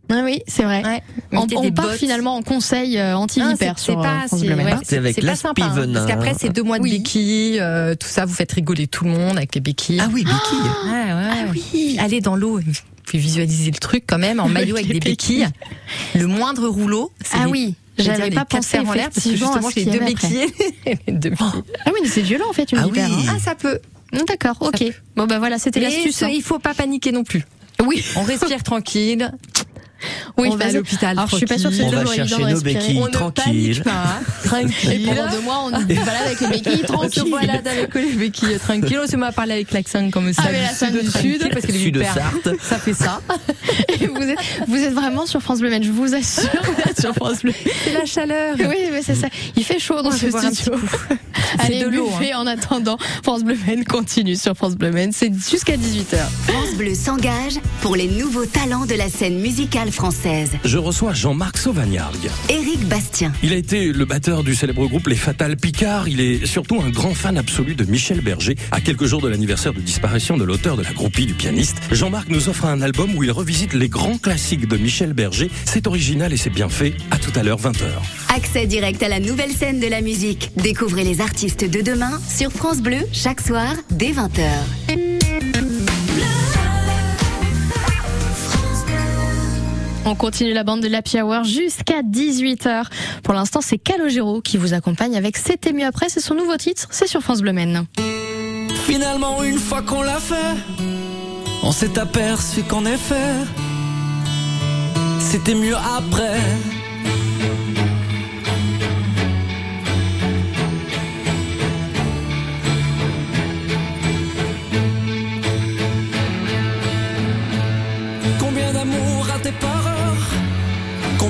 Ah oui, c'est vrai. ouais, On, on part bottes. finalement en conseil euh, Non, anti-vipère c'est- c'est sur euh, pas, France c'est- Bleu ouais, avec c'est pas sympa, hein. Parce qu'après, c'est deux mois de Oui. béquilles, euh, tout ça, vous faites rigoler tout le monde avec les béquilles. Ah oui, béquille. Ouais, ouais, Ah oui. Allez dans l'eau, puis visualiser le truc quand même en maillot avec, les des béquilles. Le moindre rouleau, c'est Ah les- oui, j'avais pas pensé en l'air parce que justement j'ai deux après. béquilles. Les deux béquilles. Ah oui, mais c'est violent en fait une Ah vipère. oui. hein. Ah, ça peut. Ah, D'accord, ok. Bon bah voilà, c'était l'astuce. ce- hein. il faut pas paniquer non plus. Oui, On respire tranquille. Oui, on va à l'hôpital. Alors je suis pas sûre que c'est toujours évident chercher de nos respirer. béquilles. On ne tranquille. panique pas. Tranquille. Et pendant deux mois, on se balade avec les béquilles On se tranquille. balade avec les béquilles tranquille. On se met à parler avec l'accent comme ça. Avec l'accent du tranquille, sud. Parce que les Sud de vipères, Sarthe. ça fait ça. Et vous êtes, vous êtes vraiment sur France Bleu je vous assure, vous êtes sur France Bleu. C'est la chaleur. Oui, mais c'est ça. Il fait chaud dans ce studio. Allez, de l'eau, hein. en attendant. France Bleu continue sur France Bleu. C'est jusqu'à 18h. France Bleu s'engage pour les nouveaux talents de la scène musicale française. Je reçois Jean-Marc Sauvagnargues. Éric Bastien, Il a été le batteur du célèbre groupe Les Fatal Picard. Il est surtout un grand fan absolu de Michel Berger. À quelques jours de l'anniversaire de disparition de l'auteur de la groupie du pianiste, Jean-Marc nous offre un album où il revisite les grands classiques de Michel Berger. C'est original et c'est bien fait. À tout à l'heure, 20h. accès direct à la nouvelle scène de la musique. Découvrez les artistes de demain sur France Bleu chaque soir dès 20h. On continue la bande de l'Happy Hour jusqu'à 18h. Pour l'instant, c'est Calogero qui vous accompagne avec C'était mieux après. C'est son nouveau titre. C'est sur France Bleu. Finalement, une fois qu'on l'a fait, on s'est aperçu qu'en effet, c'était mieux après. Combien d'amour raté par heure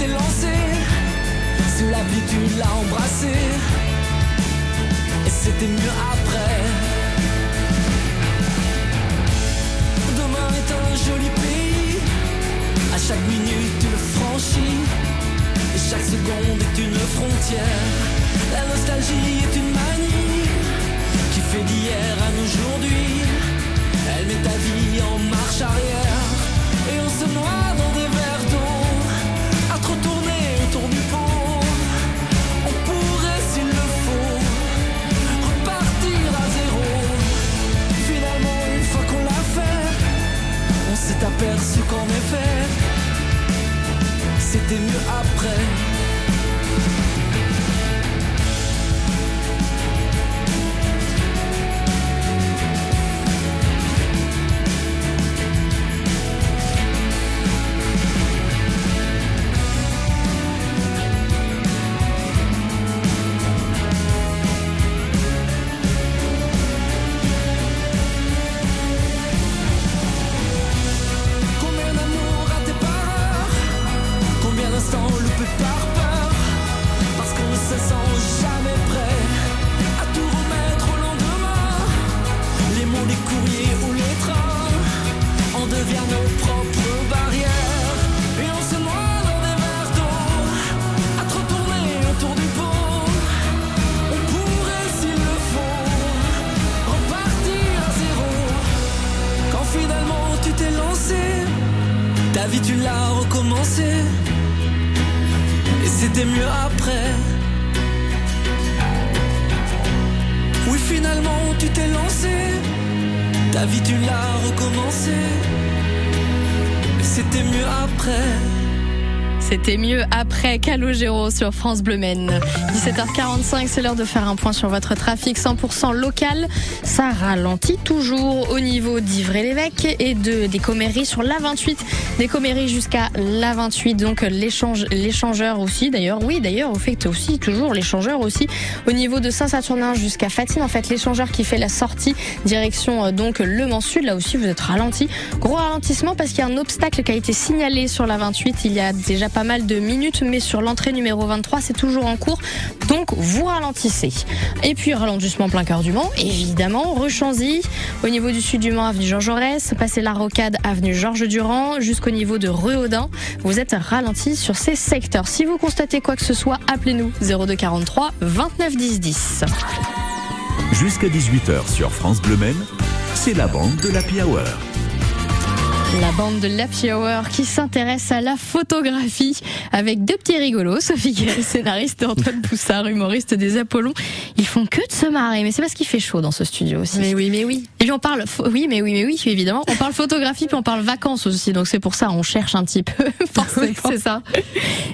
t'es lancé, sous la pluie tu l'as embrassé. Et c'était mieux après. Demain est un joli pays, à chaque minute tu le franchis. Et chaque seconde est une frontière. La nostalgie est une manie qui fait d'hier à aujourd'hui. Elle met ta vie en marche arrière. Et on se noie dans après Calogero sur France Bleu Maine. 17h45, c'est l'heure de faire un point sur votre trafic 100% local. Ça ralentit toujours au niveau d'Ivry-l'Évêque et de, des sur l'A28. Des Comméries jusqu'à l'A28, donc l'échange, l'échangeur aussi. D'ailleurs, oui, d'ailleurs, au fait aussi, toujours l'échangeur aussi. Au niveau de Saint-Saturnin jusqu'à Fatine, en fait, l'échangeur qui fait la sortie direction euh, donc Le Mans Sud. Là aussi, vous êtes ralenti. Gros ralentissement parce qu'il y a un obstacle qui a été signalé sur la 28. Il y a déjà pas mal de minutes, mais sur l'entrée numéro 23, c'est toujours en cours. Donc, vous ralentissez. Et puis, ralentissement plein cœur du Mans, évidemment. Rechanzy, au niveau du sud du Mans, avenue Georges Jaurès, passez la rocade, avenue Georges Durand, jusqu'au niveau de Reaudin. Vous êtes ralenti sur ces secteurs. Si vous constatez quoi que ce soit, appelez-nous 0243 29 10 10. Jusqu'à 18h sur France Bleu Maine, c'est la bande de l'Happy Hour. La bande de l'Happy Hour qui s'intéresse à la photographie avec deux petits rigolos, Sophie Guéry, scénariste, et Antoine Poussard, humoriste des Apollons. Ils font que de se marrer, mais c'est parce qu'il fait chaud dans ce studio aussi. Mais oui, mais oui. Et puis on parle, oui, mais oui, mais oui, évidemment. On parle photographie, puis on parle vacances aussi, donc c'est pour ça on cherche un petit peu. forcément. c'est ça.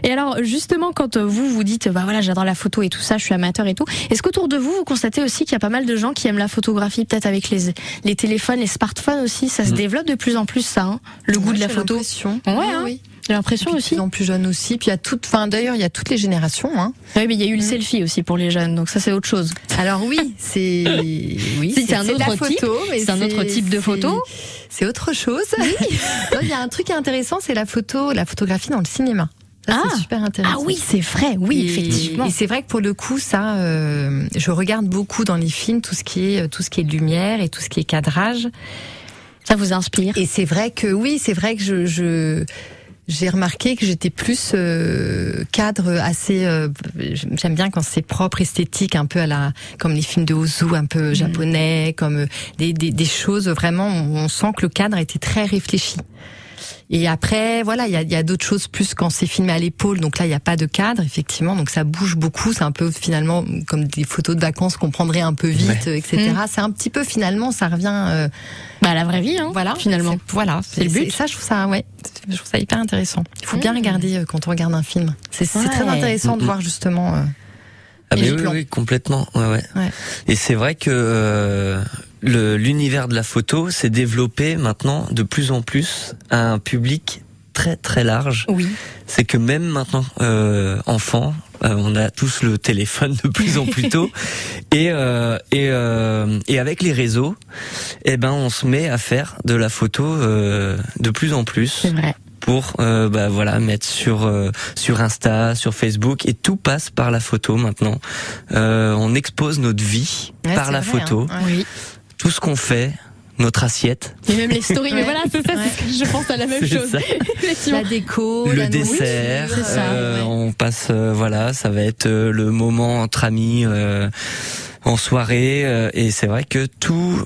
Et alors, justement, quand vous vous dites, bah voilà, j'adore la photo et tout ça, je suis amateur et tout, est-ce qu'autour de vous, vous constatez aussi qu'il y a pas mal de gens qui aiment la photographie, peut-être avec les, les téléphones, les smartphones aussi, ça se développe de plus en plus ça, hein, le goût de la photo. Ouais, Oui, hein. oui. J'ai l'impression aussi. en plus jeunes aussi. Puis il y a toutes, enfin d'ailleurs il y a toutes les générations. Hein. Oui, mais il y a eu le selfie aussi pour les jeunes, donc ça c'est autre chose. Alors oui, c'est oui, c'est un autre type. C'est un autre type de photo. C'est autre chose. Non, Il y a un truc intéressant, c'est la photo, la photographie dans le cinéma. Ça, Ah. c'est super intéressant. Ah oui, c'est vrai, oui, Et- effectivement. Et c'est vrai que pour le coup, ça, euh, je regarde beaucoup dans les films tout ce qui est tout ce qui est lumière et tout ce qui est cadrage. Ça vous inspire? Et c'est vrai que oui, c'est vrai que je, je j'ai remarqué que j'étais plus euh, cadre assez. euh, J'aime bien quand c'est propre, esthétique, un peu à la comme les films de Ozu, un peu japonais, comme euh, des, des, des choses vraiment. On sent que le cadre était très réfléchi. Et après, voilà, il y a, il y a d'autres choses plus quand c'est filmé à l'épaule. Donc là, il n'y a pas de cadre, effectivement. Donc ça bouge beaucoup. C'est un peu finalement comme des photos de vacances qu'on prendrait un peu vite, Ouais. etc. Mm. C'est un petit peu finalement, ça revient. euh, Bah, à la vraie vie, hein, voilà, finalement. c'est- Voilà, C'est le but. Ça, je trouve ça, ouais, je trouve ça hyper intéressant. Il faut bien Mm. regarder euh, quand on regarde un film. C'est Ouais. très intéressant de Mhm. voir justement. euh, Ah mais oui, oui, complètement. Ouais, ouais. Ouais. Et c'est vrai que euh, le- l'univers de la photo s'est développé maintenant de plus en plus à un public très très large. Oui. C'est que même maintenant, euh, enfants, euh, on a tous le téléphone de plus en plus tôt, et euh, et euh, et avec les réseaux, eh ben on se met à faire de la photo euh, de plus en plus C'est vrai. Pour euh, bah voilà mettre sur euh, sur Insta, sur Facebook et tout passe par la photo maintenant. Euh, on expose notre vie ouais, par la vrai, photo, hein. Oui. tout ce qu'on fait, notre assiette, Et même les stories. Mais Ouais. voilà, c'est ça, c'est ce que je pense à la même chose. La déco, le la dessert, ça, euh, ouais. on passe euh, voilà, ça va être euh, le moment entre amis euh, en soirée euh, et c'est vrai que tout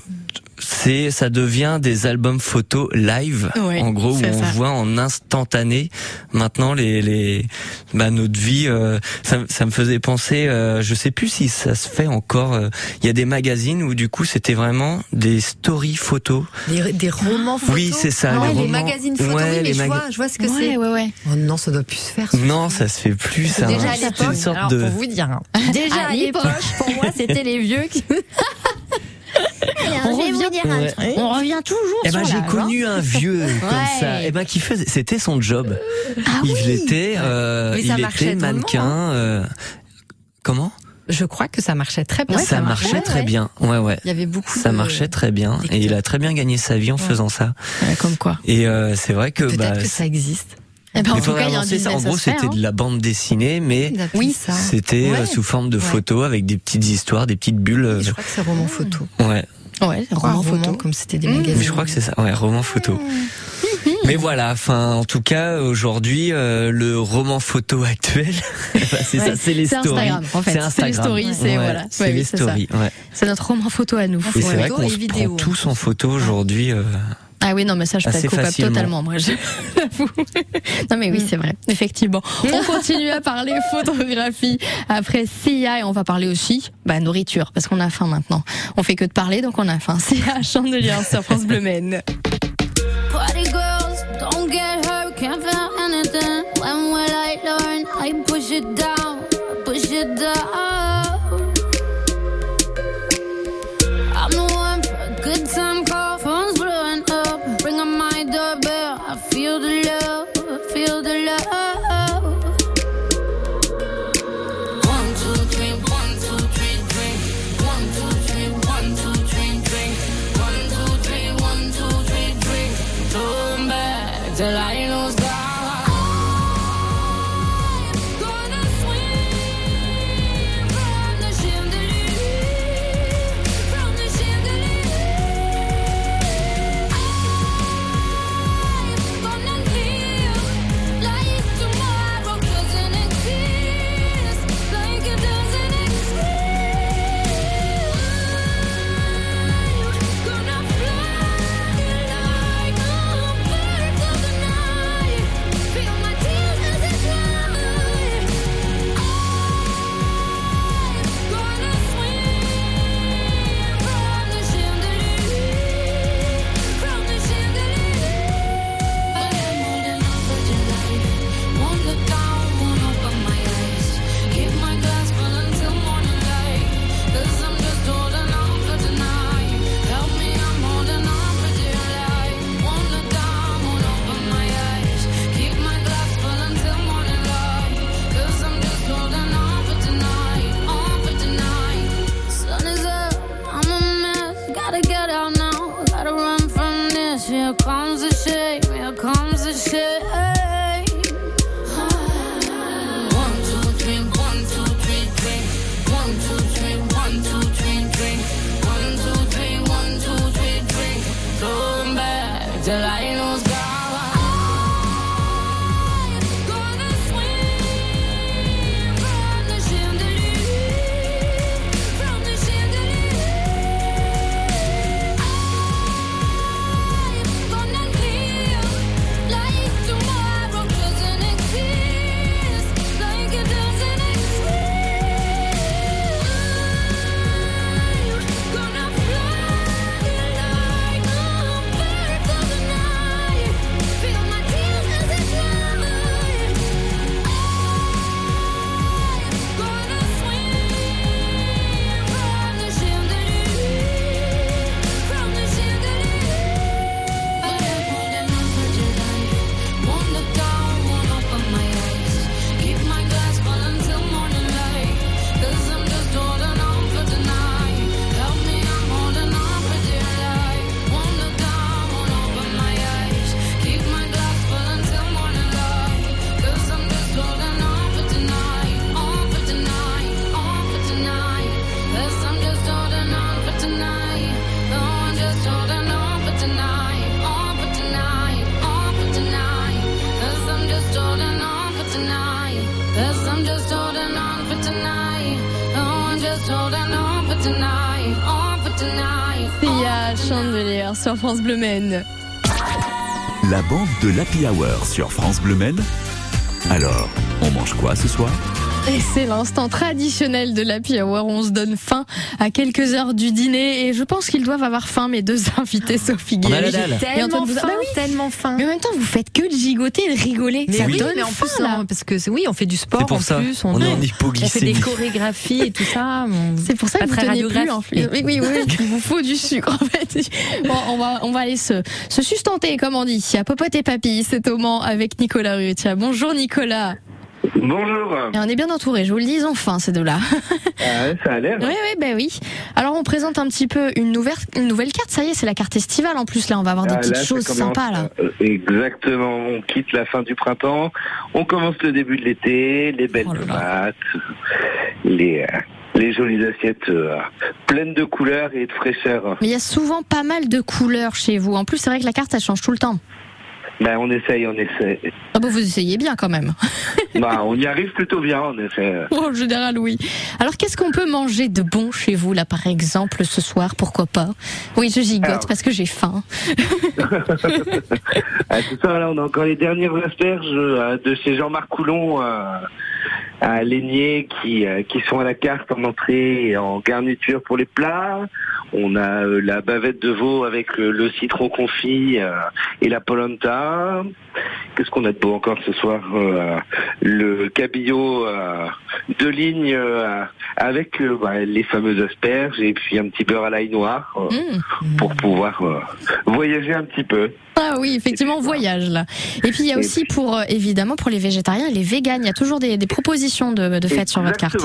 c'est ça devient des albums photos live Ouais, en gros où on ça. voit en instantané maintenant les les bah, notre vie euh, ça, ça me faisait penser euh, je sais plus si ça se fait encore euh, il y a des magazines où du coup c'était vraiment des stories photos Des, des romans photos. Oui, c'est ça, ouais, les les, romans. magazines photos. Ouais, oui, mais les je vois, je vois ce que ouais, c'est. ouais, ouais. Oh non, ça doit plus se faire. ça. non ça se fait plus ça Déjà à C'est l'époque, une sorte alors de pour vous dire. hein. Déjà à l'époque, pour moi, c'était les vieux qui. On revient, Ouais. on revient toujours Eh ben, sur j'ai hein. connu un vieux comme Ouais. ça. Eh ben, qui faisait, c'était son job. Ah il oui. était, euh, il était mannequin. euh, comment? Je crois que ça marchait très bien. Ça marchait très bien. Ouais, ouais. Il y avait beaucoup. Ça de- marchait très bien et il a très bien gagné sa vie en faisant ça. Ouais, comme quoi. Et euh, c'est vrai que Peut-être bah, que ça existe. Eh ben, en tout cas, il y a un c'est ça. En gros, c'était hein. de la bande dessinée, mais Oui, c'était euh, Ouais. sous forme de Ouais. photos avec des petites histoires, des petites bulles. euh, Je crois que c'est roman photo. Ouais. Ouais, Roman roman photo, comme c'était des Mmh. magazines. Mais je crois que c'est ça, ouais, roman photo. Mais voilà, enfin, en tout cas, aujourd'hui, euh, le roman photo actuel, bah, c'est Ouais. ça, c'est les C'est stories. Instagram, en fait. C'est C'est les Instagram. stories, c'est- Ouais, voilà. C'est Ouais, les stories, ouais. C'est notre roman photo à nous. Et c'est vrai qu'on et se vidéo, prend tous en photo aujourd'hui euh, Ah oui, non, mais ça, je peux Assez être coupable facilement. totalement, moi, je l'avoue. Non, mais oui, c'est vrai, effectivement. On continue à parler photographie après Sia et on va parler aussi, bah, nourriture, parce qu'on a faim maintenant. On fait que de parler, donc on a faim. Sia, chandelier sur France Bleu Maine. Party girls, don't get hurt, can't feel anything. When will I learn? I push it down, push it down. La bande de l'Happy Hour sur France Bleu Maine. Alors, on mange quoi ce soir? Et c'est l'instant traditionnel de l'Happy Hour. On se donne faim à quelques heures du dîner et je pense qu'ils doivent avoir faim, mes deux invités, Sophie On a la Guéry. dalle. Et Antoine Tellement Bouza- faim, Bah oui. tellement faim. Mais en même temps, vous faites que de gigoter et de rigoler. Mais ça oui, donne mais en faim, plus, là. on- parce que c'est- oui, on fait du sport C'est pour en ça. plus, On est en on fait hypoglycémie. des chorégraphies et tout ça. on- C'est pour ça Pas que vous très tenez plus. En fait. Oui, oui, oui, il vous faut du sucre en fait. Bon, on va, on va aller se, se sustenter, comme on dit. A Popote et Papy, c'est au Mans avec Nicolas Rutia. Bonjour Nicolas. Bonjour. Et on est bien entouré, je vous le dis, faim ces deux-là. Ah, ça a l'air. Oui, oui, ben oui. Alors on présente un petit peu une nouvelle, une nouvelle carte. Ça y est, c'est la carte estivale en plus. Là, on va avoir des Ah, petites là, choses sympas là. euh, Exactement. On quitte la fin du printemps. On commence le début de l'été. Les belles Oh là là. tomates, les, euh, les jolies assiettes euh, pleines de couleurs et de fraîcheur. Mais il y a souvent pas mal de couleurs chez vous. En plus, c'est vrai que la carte, elle change tout le temps. Ben, on essaye, on essaie. Ah bah vous essayez bien quand même. bah, on y arrive plutôt bien, en effet. En général, oui. Alors, qu'est-ce qu'on peut manger de bon chez vous, là, par exemple, ce soir? Pourquoi pas? Oui, je gigote Alors. parce que j'ai faim. Ah, ça, là, on a encore les dernières asperges euh, de chez Jean-Marc Coulon euh, à Lénier qui, euh, qui sont à la carte en entrée et en garniture pour les plats. On a euh, la bavette de veau avec euh, le citron confit euh, et la polenta. Qu'est-ce qu'on a de beau encore ce soir Le cabillaud de ligne avec bah, les fameuses asperges et puis un petit beurre à l'ail noir Mmh. pour pouvoir voyager un petit peu. Ah oui, effectivement, voyage là. Et puis il y a aussi pour évidemment pour les végétariens et les véganes, il y a toujours des, des propositions de, de fêtes sur votre carte.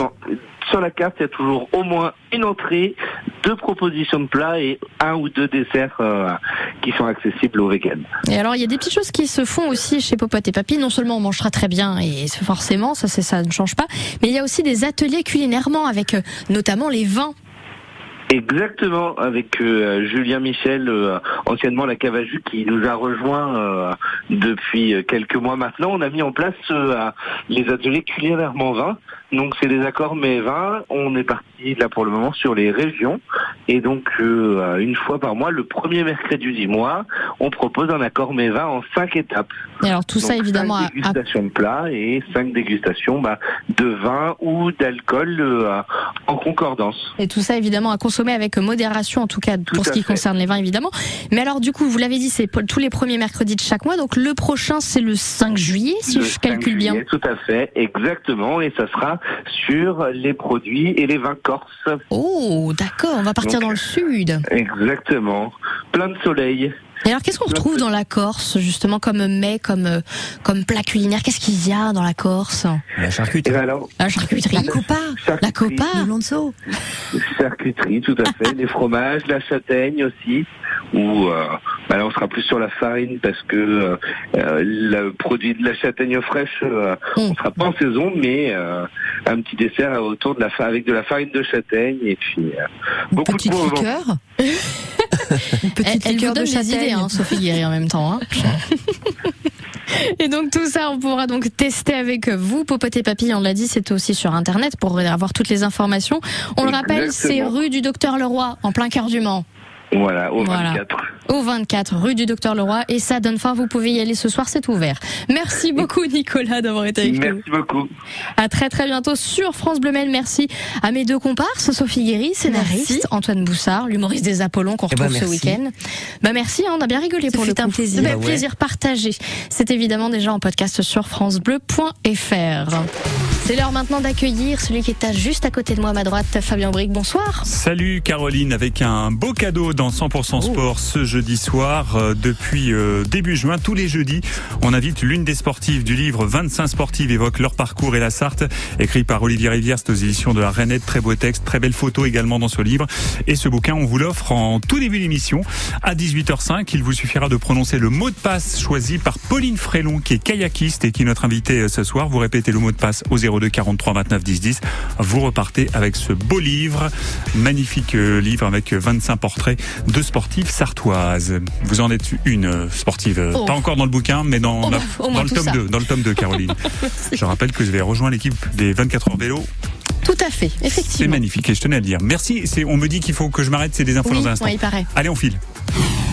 Sur la carte, il y a toujours au moins une entrée, deux propositions de plats et un ou deux desserts euh, qui sont accessibles aux véganes. Et alors il y a des petites choses qui se font aussi chez Popote et Papy. Non seulement on mangera très bien et forcément ça c'est ça ne change pas, mais il y a aussi des ateliers culinairement avec euh, notamment les vins. Exactement, avec euh, Julien Michel, euh, anciennement la jus, qui nous a rejoint euh, depuis quelques mois maintenant. On a mis en place les ateliers culinairement vins. Donc c'est des accords mais vins. On est parti là pour le moment sur les régions. Et donc euh, une fois par mois, le premier mercredi du mois, on propose un accord mais vins en cinq étapes. Et alors tout ça évidemment cinq à dégustations de plats et cinq dégustations bah, de vin ou d'alcool euh, en concordance. Et tout ça évidemment à consommer avec modération, en tout cas pour ce qui fait. concerne les vins évidemment. Mais alors du coup, vous l'avez dit, c'est tous les premiers mercredis de chaque mois. Donc le prochain, c'est le 5 juillet, si Le je 5 calcule bien. juillet, Tout à fait, exactement. Et ça sera sur les produits et les vins corses. Oh, d'accord, on va partir Donc, dans le sud. Exactement. Plein de soleil. Et alors qu'est-ce qu'on retrouve dans la Corse, justement, comme mets, comme, comme plat culinaire? Qu'est-ce qu'il y a dans la Corse? La charcuterie. Alors, La charcuterie. La copa, La copa. le lonzo. charcuterie, tout à fait. les fromages, la châtaigne aussi. Ou euh, bah là, on sera plus sur la farine parce que euh, euh, le produit de la châtaigne fraîche, euh, on sera pas en saison, mais euh, un petit dessert autour de la fa- avec de la farine de châtaigne et puis euh, beaucoup Petite de liqueur. Une petite Elle, elle vous liqueur de des idées, hein, Sophie Guéry, en même temps. hein. Et donc tout ça, on pourra donc tester avec vous. Popote et Papy, on l'a dit, c'est aussi sur Internet pour avoir toutes les informations. On le rappelle, c'est rue du Docteur Leroy, en plein cœur du Mans. Voilà, au Voilà. 24. Au 24 rue du Docteur Leroy. Et ça donne faim, vous pouvez y aller ce soir, c'est ouvert. Merci beaucoup Nicolas d'avoir été avec nous. Merci beaucoup. À très très bientôt sur France Bleu Maine. Merci à mes deux comparses, Sophie Guéry, scénariste, Merci. Antoine Boussard, l'humoriste des Apollons qu'on Eh ben, retrouve ce week-end. Bah merci, hein, on a bien rigolé Ce pour le fut un coup. plaisir. Bah, Bah ouais. plaisir partagé. C'est évidemment déjà en podcast sur francebleu.fr. C'est l'heure maintenant d'accueillir celui qui est à juste à côté de moi à ma droite, Fabien Bric. Bonsoir. Salut Caroline, avec un beau cadeau dans 100% Sport ce jeudi soir. Euh, depuis euh, début juin, tous les jeudis, on invite l'une des sportives du livre 25 sportives évoquent leur parcours et la Sarthe, écrit par Olivier Rivière, c'est aux éditions de la Renette. Très beau texte, très belle photo également dans ce livre. Et ce bouquin, on vous l'offre en tout début d'émission à 18h05. Il vous suffira de prononcer le mot de passe choisi par Pauline Frélon, qui est kayakiste et qui est notre invitée euh, ce soir. Vous répétez le mot de passe au 02 43 29 10 10. Vous repartez avec ce beau livre, magnifique livre avec 25 portraits de sportives sartoises. Vous en êtes une euh, sportive, euh, Oh. pas encore dans le bouquin, mais dans, Oh, la- dans le tome ça. 2, dans le tome 2, Caroline. Je rappelle que je vais rejoindre l'équipe des 24 heures vélo. Tout à fait, C'est effectivement. magnifique et je tenais à le dire. Merci. C'est, on me dit qu'il faut que je m'arrête, c'est des infos Oui, dans un instant. ouais, il paraît. Allez, on file.